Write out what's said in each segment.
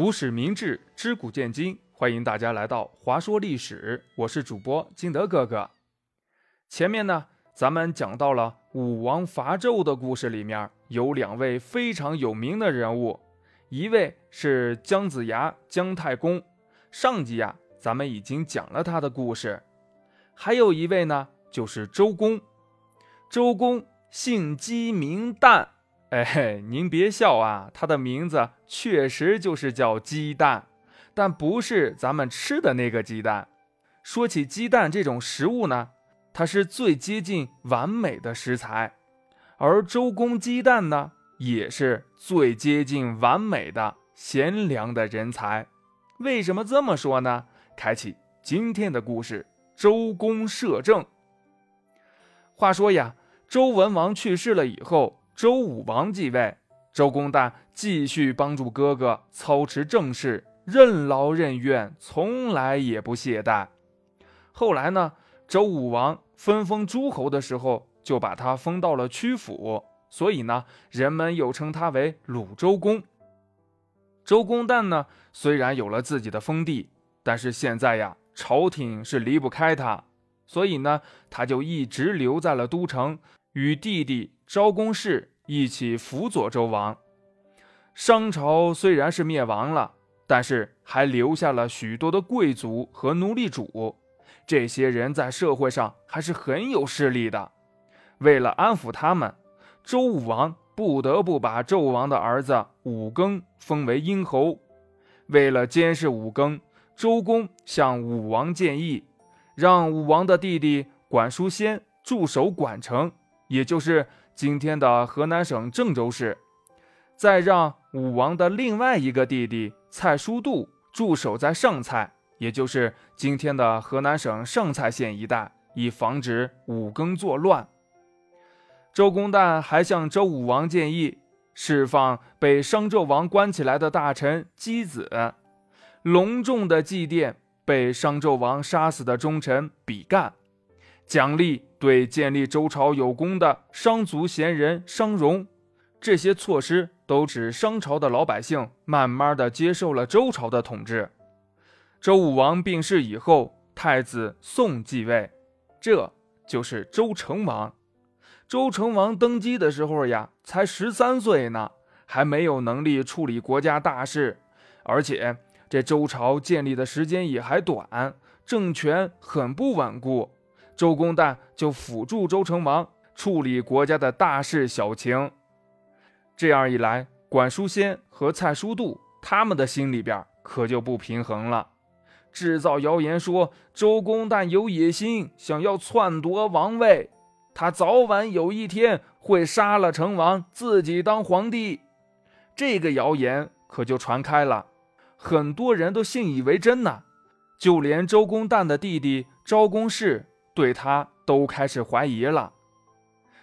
读史明智，知古见今，欢迎大家来到华说历史。我是主播金德哥哥。前面呢，咱们讲到了武王伐纣的故事，里面有两位非常有名的人物，一位是姜子牙，姜太公。上集呀，咱们已经讲了他的故事。还有一位呢，就是周公。周公姓姬，名旦。哎嘿，您别笑啊，他的名字确实就是叫鸡蛋，但不是咱们吃的那个鸡蛋。说起鸡蛋这种食物呢，它是最接近完美的食材，而周公鸡蛋呢，也是最接近完美的贤良的人才。为什么这么说呢？开启今天的故事：周公摄政。话说呀，周文王去世了以后。周武王继位，周公旦继续帮助哥哥操持政事，任劳任怨，从来也不懈怠。后来呢，周武王分封诸侯的时候，就把他封到了曲阜，所以呢，人们又称他为鲁周公。周公旦呢，虽然有了自己的封地，但是现在呀，朝廷是离不开他，所以呢，他就一直留在了都城，与弟弟。昭公氏一起辅佐周王，商朝虽然是灭亡了，但是还留下了许多的贵族和奴隶主，这些人在社会上还是很有势力的。为了安抚他们，周武王不得不把纣王的儿子武庚封为殷侯。为了监视武庚，周公向武王建议，让武王的弟弟管叔先驻守管城，也就是。今天的河南省郑州市，再让武王的另外一个弟弟蔡叔度驻守在上蔡，也就是今天的河南省上蔡县一带，以防止武庚作乱。周公旦还向周武王建议释放被商纣王关起来的大臣箕子，隆重的祭奠被商纣王杀死的忠臣比干。奖励对建立周朝有功的商族贤人商容，这些措施都使商朝的老百姓慢慢的接受了周朝的统治。周武王病逝以后，太子宋继位，这就是周成王。周成王登基的时候呀，才十三岁呢，还没有能力处理国家大事，而且这周朝建立的时间也还短，政权很不稳固。周公旦就辅助周成王处理国家的大事小情，这样一来，管叔先和蔡叔度他们的心里边可就不平衡了，制造谣言说周公旦有野心，想要篡夺王位，他早晚有一天会杀了成王，自己当皇帝。这个谣言可就传开了，很多人都信以为真呐，就连周公旦的弟弟昭公氏。对他都开始怀疑了。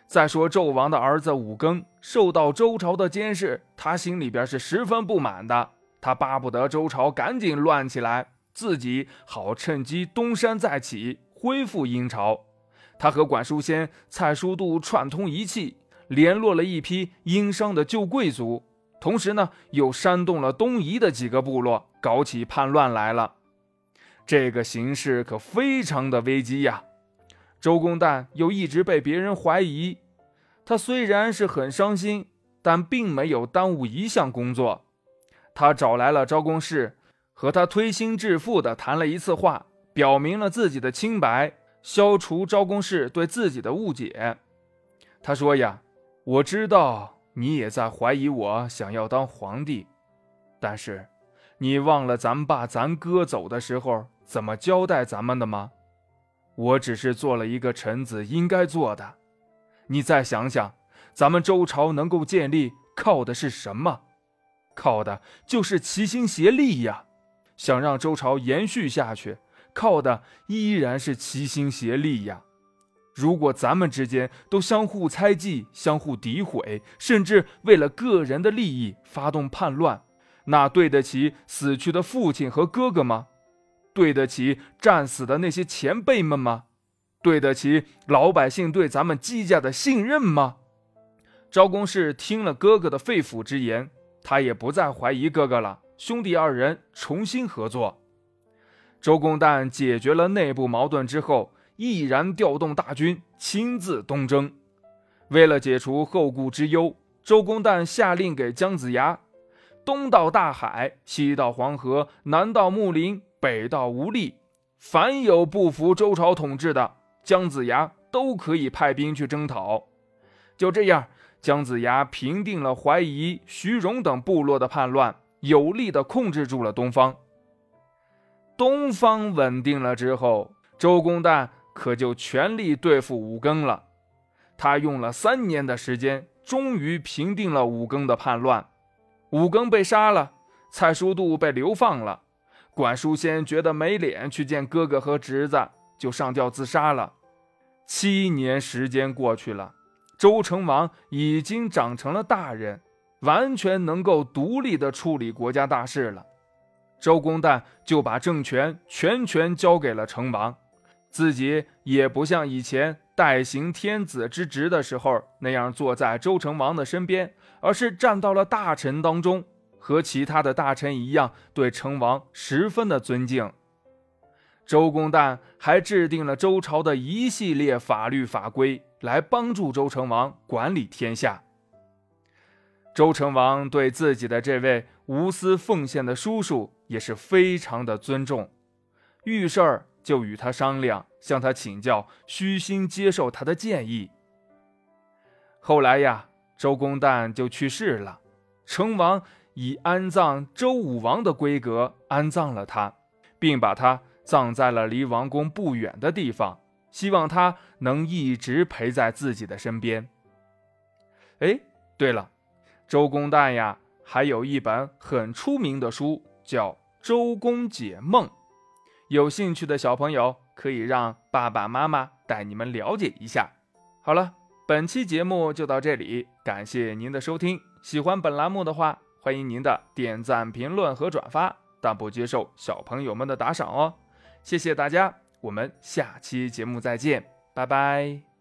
再说纣王的儿子武庚受到周朝的监视，他心里边是十分不满的。他巴不得周朝赶紧乱起来，自己好趁机东山再起，恢复殷朝。他和管叔先、蔡叔度串通一气，联络了一批殷商的旧贵族，同时呢，又煽动了东夷的几个部落，搞起叛乱来了。这个形势可非常的危机呀！周公旦又一直被别人怀疑，他虽然是很伤心，但并没有耽误一项工作。他找来了昭公氏，和他推心置腹地谈了一次话，表明了自己的清白，消除昭公氏对自己的误解。他说：“呀，我知道你也在怀疑我想要当皇帝，但是你忘了咱爸咱哥走的时候怎么交代咱们的吗？”我只是做了一个臣子应该做的。你再想想，咱们周朝能够建立，靠的是什么？靠的就是齐心协力呀！想让周朝延续下去，靠的依然是齐心协力呀！如果咱们之间都相互猜忌、相互诋毁，甚至为了个人的利益发动叛乱，那对得起死去的父亲和哥哥吗？对得起战死的那些前辈们吗？对得起老百姓对咱们姬家的信任吗？昭公氏听了哥哥的肺腑之言，他也不再怀疑哥哥了。兄弟二人重新合作。周公旦解决了内部矛盾之后，毅然调动大军，亲自东征。为了解除后顾之忧，周公旦下令给姜子牙：东到大海，西到黄河，南到木林，北到无力，凡有不服周朝统治的，姜子牙都可以派兵去征讨。就这样，姜子牙平定了怀疑、徐荣等部落的叛乱，有力的控制住了东方。东方稳定了之后，周公旦可就全力对付武庚了。他用了三年的时间，终于平定了武庚的叛乱。武庚被杀了，蔡叔度被流放了。管叔先觉得没脸去见哥哥和侄子，就上吊自杀了。七年时间过去了，周成王已经长成了大人，完全能够独立的处理国家大事了。周公旦就把政权全权交给了成王，自己也不像以前代行天子之职的时候那样坐在周成王的身边，而是站到了大臣当中，和其他的大臣一样，对成王十分的尊敬。周公旦还制定了周朝的一系列法律法规，来帮助周成王管理天下。周成王对自己的这位无私奉献的叔叔也是非常的尊重，遇事儿就与他商量，向他请教，虚心接受他的建议。后来呀，周公旦就去世了，成王以安葬周武王的规格安葬了他，并把他葬在了离王宫不远的地方，希望他能一直陪在自己的身边。哎，对了。周公旦呀，还有一本很出名的书，叫《周公解梦》。有兴趣的小朋友可以让爸爸妈妈带你们了解一下。好了，本期节目就到这里，感谢您的收听。喜欢本栏目的话，欢迎您的点赞、评论和转发，但不接受小朋友们的打赏哦。谢谢大家，我们下期节目再见，拜拜。